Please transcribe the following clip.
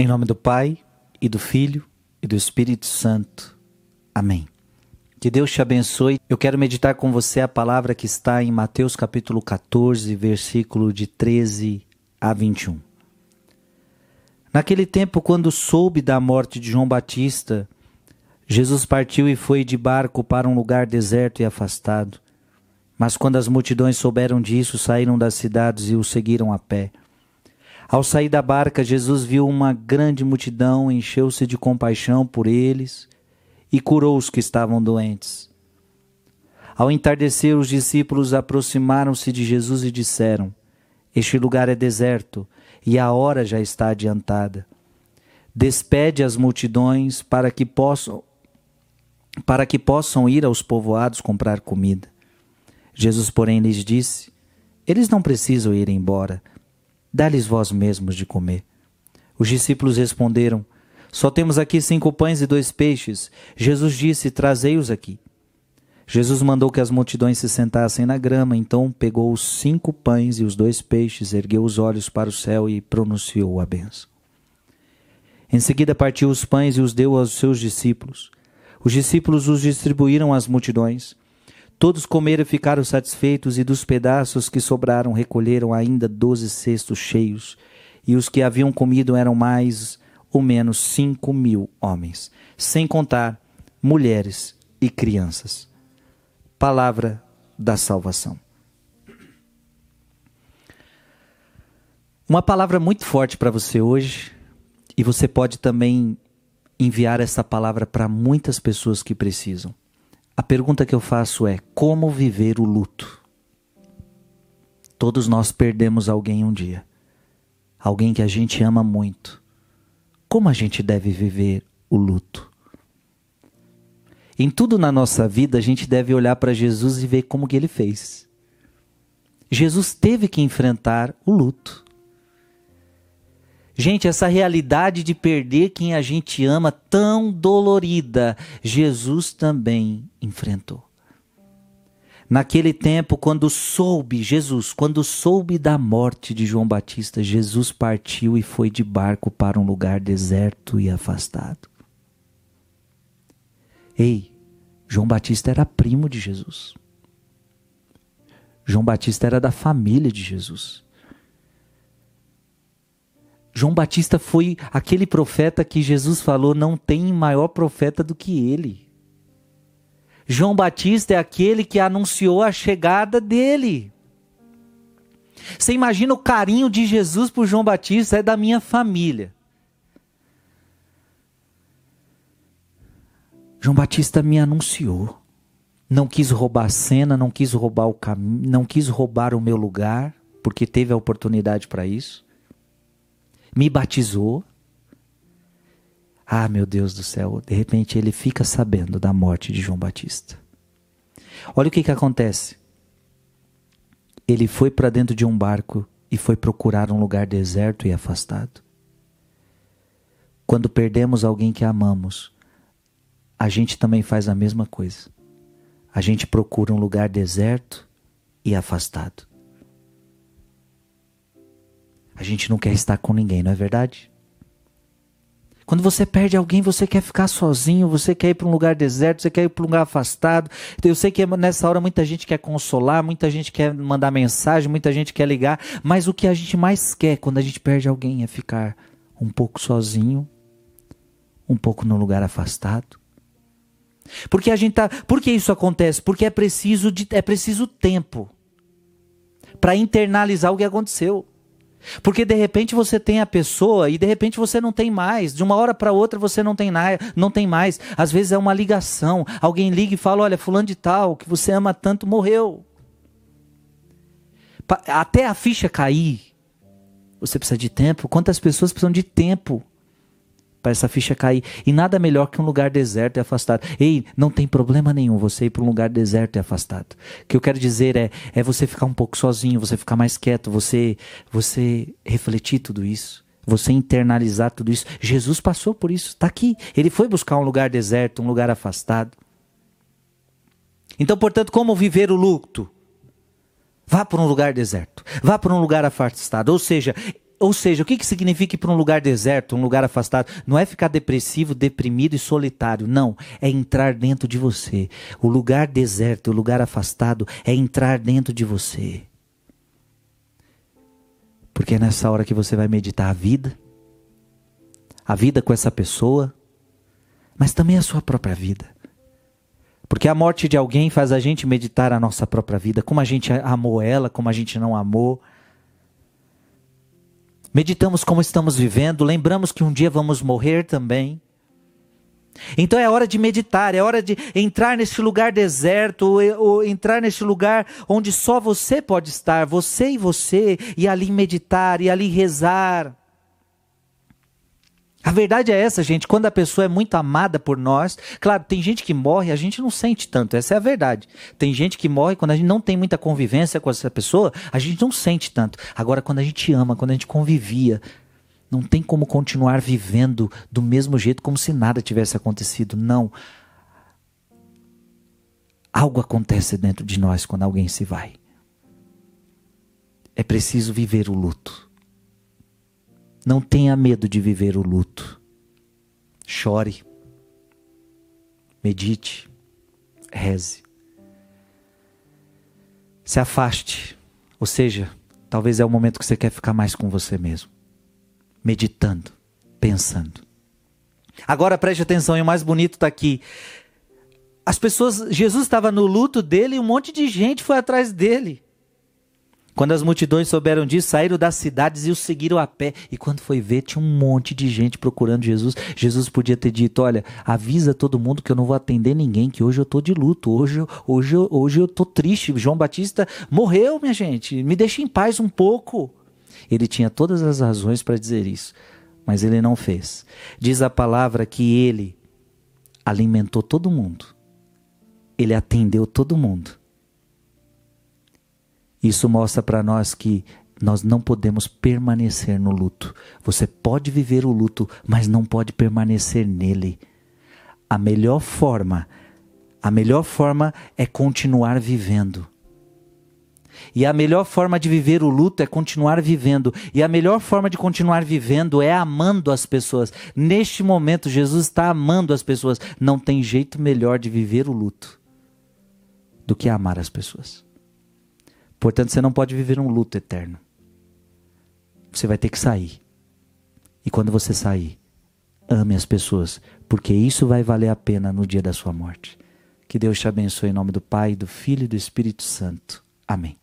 Em nome do Pai, e do Filho, e do Espírito Santo. Amém. Que Deus te abençoe. Eu quero meditar com você a palavra que está em Mateus capítulo 14, versículo de 13 a 21. Naquele tempo, quando soube da morte de João Batista, Jesus partiu e foi de barco para um lugar deserto e afastado. Mas quando as multidões souberam disso, saíram das cidades e o seguiram a pé. Ao sair da barca, Jesus viu uma grande multidão, encheu-se de compaixão por eles e curou os que estavam doentes. Ao entardecer, os discípulos aproximaram-se de Jesus e disseram: Este lugar é deserto e a hora já está adiantada. Despede as multidões para que possam para que possam ir aos povoados comprar comida. Jesus, porém, lhes disse: Eles não precisam ir embora Dá-lhes vós mesmos de comer. Os discípulos responderam: Só temos aqui cinco pães e dois peixes. Jesus disse: Trazei-os aqui. Jesus mandou que as multidões se sentassem na grama, então pegou os cinco pães e os dois peixes, ergueu os olhos para o céu e pronunciou a benção. Em seguida partiu os pães e os deu aos seus discípulos. Os discípulos os distribuíram às multidões. Todos comeram e ficaram satisfeitos, e dos pedaços que sobraram recolheram ainda doze cestos cheios, e os que haviam comido eram mais ou menos cinco mil homens, sem contar mulheres e crianças. Palavra da salvação. Uma palavra muito forte para você hoje, e você pode também enviar essa palavra para muitas pessoas que precisam. A pergunta que eu faço é: como viver o luto? Todos nós perdemos alguém um dia, alguém que a gente ama muito. Como a gente deve viver o luto? Em tudo na nossa vida, a gente deve olhar para Jesus e ver como que ele fez. Jesus teve que enfrentar o luto. Gente, essa realidade de perder quem a gente ama, tão dolorida, Jesus também enfrentou. Naquele tempo, quando soube, Jesus, quando soube da morte de João Batista, Jesus partiu e foi de barco para um lugar deserto e afastado. Ei, João Batista era primo de Jesus. João Batista era da família de Jesus. João Batista foi aquele profeta que Jesus falou: não tem maior profeta do que ele. João Batista é aquele que anunciou a chegada dele. Você imagina o carinho de Jesus por João Batista, é da minha família. João Batista me anunciou. Não quis roubar a cena, não quis roubar o caminho, não quis roubar o meu lugar, porque teve a oportunidade para isso me batizou. Ah, meu Deus do céu, de repente ele fica sabendo da morte de João Batista. Olha o que, que acontece. Ele foi para dentro de um barco e foi procurar um lugar deserto e afastado. Quando perdemos alguém que amamos, a gente também faz a mesma coisa. A gente procura um lugar deserto e afastado. A gente não quer estar com ninguém, não é verdade? Quando você perde alguém, você quer ficar sozinho, você quer ir para um lugar deserto, você quer ir para um lugar afastado. Eu sei que nessa hora muita gente quer consolar, muita gente quer mandar mensagem, muita gente quer ligar, mas o que a gente mais quer quando a gente perde alguém é ficar um pouco sozinho, um pouco num lugar afastado. Porque a gente tá, por que isso acontece? Porque é preciso de, é preciso tempo para internalizar o que aconteceu. Porque de repente você tem a pessoa e de repente você não tem mais. De uma hora para outra você não tem, não tem mais. Às vezes é uma ligação. Alguém liga e fala: Olha, Fulano de Tal, que você ama tanto, morreu. Até a ficha cair, você precisa de tempo. Quantas pessoas precisam de tempo para essa ficha cair. E nada melhor que um lugar deserto e afastado. Ei, não tem problema nenhum você ir para um lugar deserto e afastado. O que eu quero dizer é, é você ficar um pouco sozinho, você ficar mais quieto, você, você refletir tudo isso. Você internalizar tudo isso. Jesus passou por isso, está aqui. Ele foi buscar um lugar deserto, um lugar afastado. Então, portanto, como viver o luto? Vá para um lugar deserto, vá para um lugar afastado. Ou seja, ou seja, o que, que significa ir para um lugar deserto, um lugar afastado? Não é ficar depressivo, deprimido e solitário. Não. É entrar dentro de você. O lugar deserto, o lugar afastado, é entrar dentro de você. Porque é nessa hora que você vai meditar a vida, a vida com essa pessoa, mas também a sua própria vida. Porque a morte de alguém faz a gente meditar a nossa própria vida, como a gente amou ela, como a gente não amou. Meditamos como estamos vivendo, lembramos que um dia vamos morrer também. Então é hora de meditar, é hora de entrar nesse lugar deserto, ou, ou entrar nesse lugar onde só você pode estar, você e você, e ali meditar, e ali rezar. A verdade é essa, gente. Quando a pessoa é muito amada por nós, claro, tem gente que morre, a gente não sente tanto. Essa é a verdade. Tem gente que morre quando a gente não tem muita convivência com essa pessoa, a gente não sente tanto. Agora, quando a gente ama, quando a gente convivia, não tem como continuar vivendo do mesmo jeito como se nada tivesse acontecido. Não. Algo acontece dentro de nós quando alguém se vai. É preciso viver o luto. Não tenha medo de viver o luto. Chore. Medite. Reze. Se afaste. Ou seja, talvez é o momento que você quer ficar mais com você mesmo. Meditando, pensando. Agora preste atenção, e o mais bonito está aqui. As pessoas, Jesus estava no luto dele e um monte de gente foi atrás dele. Quando as multidões souberam disso, saíram das cidades e o seguiram a pé. E quando foi ver, tinha um monte de gente procurando Jesus. Jesus podia ter dito: Olha, avisa todo mundo que eu não vou atender ninguém, que hoje eu estou de luto, hoje, hoje, hoje eu estou triste. João Batista morreu, minha gente, me deixe em paz um pouco. Ele tinha todas as razões para dizer isso, mas ele não fez. Diz a palavra que ele alimentou todo mundo, ele atendeu todo mundo isso mostra para nós que nós não podemos permanecer no luto. Você pode viver o luto, mas não pode permanecer nele. A melhor forma, a melhor forma é continuar vivendo. E a melhor forma de viver o luto é continuar vivendo. E a melhor forma de continuar vivendo é amando as pessoas. Neste momento, Jesus está amando as pessoas. Não tem jeito melhor de viver o luto do que amar as pessoas. Portanto, você não pode viver um luto eterno. Você vai ter que sair. E quando você sair, ame as pessoas, porque isso vai valer a pena no dia da sua morte. Que Deus te abençoe em nome do Pai, do Filho e do Espírito Santo. Amém.